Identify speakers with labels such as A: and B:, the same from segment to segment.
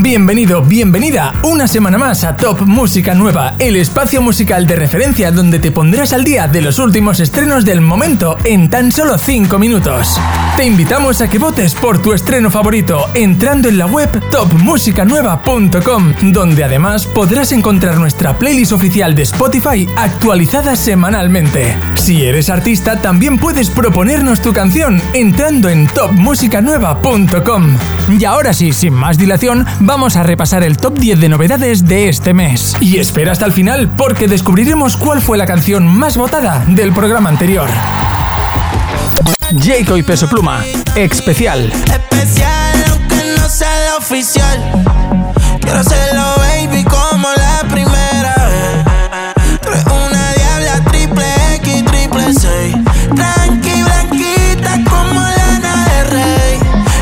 A: Bienvenido, bienvenida una semana más a Top Música Nueva, el espacio musical de referencia donde te pondrás al día de los últimos estrenos del momento en tan solo 5 minutos. Te invitamos a que votes por tu estreno favorito entrando en la web topmusicanueva.com, donde además podrás encontrar nuestra playlist oficial de Spotify actualizada semanalmente. Si eres artista, también puedes proponernos tu canción entrando en topmusicanueva.com. Y ahora sí, sin más dilación, vamos a repasar el top 10 de novedades de este mes. Y espera hasta el final porque descubriremos cuál fue la canción más votada del programa anterior. Jacob y Peso Pluma, especial.
B: Especial, aunque no sea oficial. Quiero hacerlo, baby, como la primera vez. Tú eres una diabla triple X, triple 6. Tranqui, blanquita como lana de rey.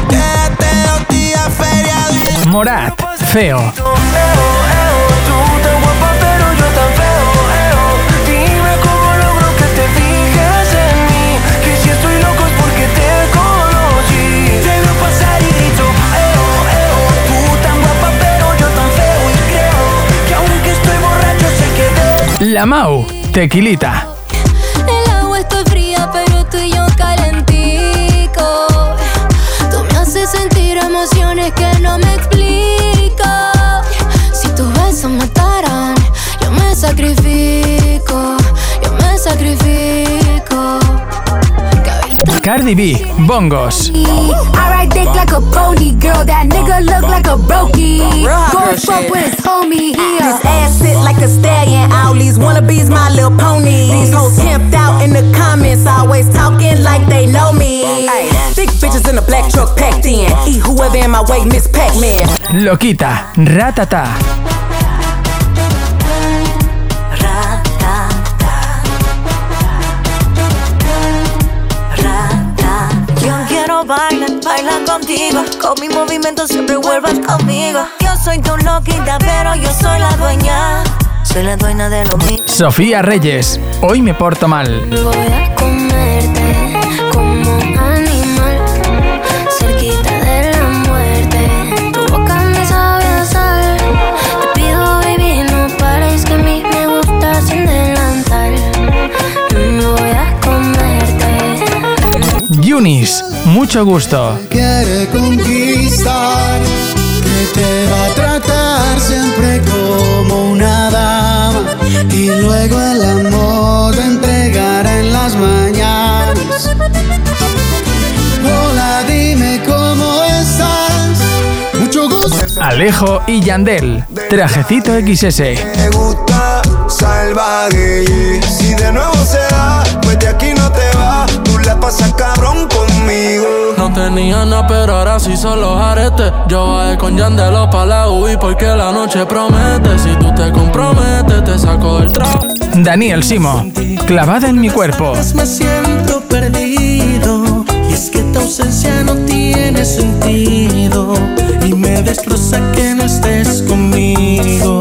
B: Quédate dos días feriados.
A: Morat, feo. La Mau, tequilita.
C: El agua está fría, pero tú y yo calentico. Tú me haces sentir emociones que no me explico.
A: Cardi B, bongos.
D: I ride dick like a pony, girl. That nigga look like a brokey. Going fuck with his homie here.
E: This ass sit like a stallion. All these wannabes, my little pony. These hoes camped out in the comments, always talking like they know me. Ay, Big bitches in a black truck packed in. Eat whoever in my way, Miss Pac-Man.
A: Loquita, ratata.
F: Quiero bailar, bailar contigo. Con mi movimiento siempre vuelvas conmigo. Yo soy tu loquita, pero yo soy la dueña. Soy la dueña de lo mío.
A: Sofía Reyes, hoy me porto mal.
C: Voy a comerte
A: mucho gusto.
G: quiere conquistar, que te va a tratar siempre como una dama y luego el amor te entregará en las mañanas. Hola, dime cómo estás, mucho gusto.
A: Alejo y Yandel, trajecito XS.
B: Me gusta salvaje. y Si de nuevo se da,
H: Nada, pero ahora sí son los aretes. Yo bajé con Yandelo pa' la UI porque la noche promete. Si tú te comprometes, te saco el trago.
A: Daniel Simo, clavada en mi cuerpo.
B: Me siento perdido. Y es que tu ausencia no tiene sentido. Y me destroza que no estés conmigo.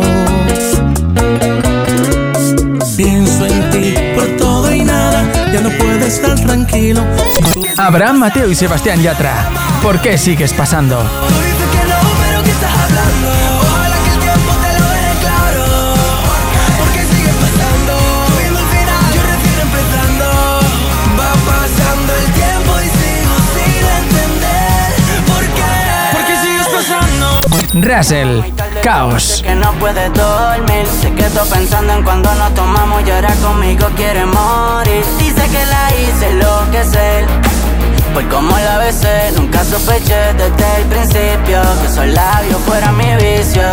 B: Y sigo sin entender. ¿Por qué? Sigues pasando.
A: Russell, caos.
F: Que no puedes dormir. Sé que estoy pensando en cuando nos tomamos y ahora conmigo quiere morir. Dice que la hice enloquecer. Por como la besé, nunca sospeché desde el principio que esos labios fueran mi vicio.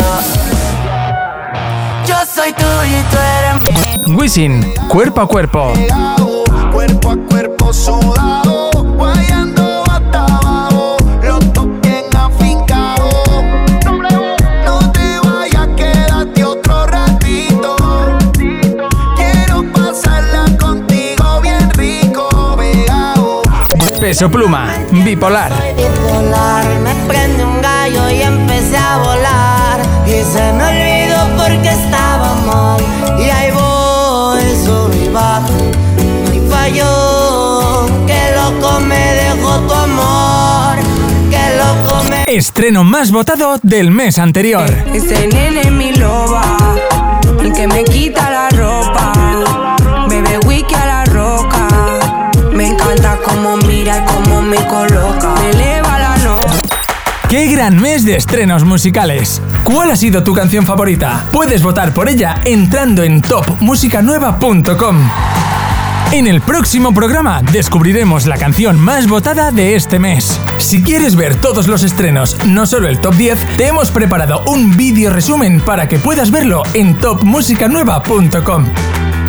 F: Yo soy tuyo y tú eres mío.
A: Wisin, cuerpo a cuerpo.
B: Cuerpo a cuerpo sudado.
A: Peso Pluma, bipolar.
F: bipolar Me prende un gallo y empecé a volar. Y se me olvidó porque estaba mal. Y ahí voy, sub y bajo. No hay fallo Que loco me dejó tu amor. Que loco me
A: estreno más votado del mes anterior.
I: Ese nene mi loba, el que me quita la ropa, mira cómo me coloca. Me eleva la nota.
A: ¡Qué gran mes de estrenos musicales! ¿Cuál ha sido tu canción favorita? Puedes votar por ella entrando en topmusicanueva.com. En el próximo programa descubriremos la canción más votada de este mes. Si quieres ver todos los estrenos, no solo el top 10, te hemos preparado un vídeo resumen para que puedas verlo en topmusicanueva.com.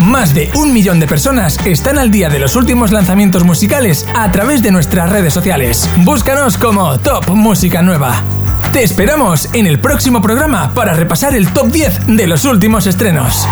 A: Más de un millón de personas están al día de los últimos lanzamientos musicales a través de nuestras redes sociales. Búscanos como Top Música Nueva. Te esperamos en el próximo programa para repasar el top 10 de los últimos estrenos.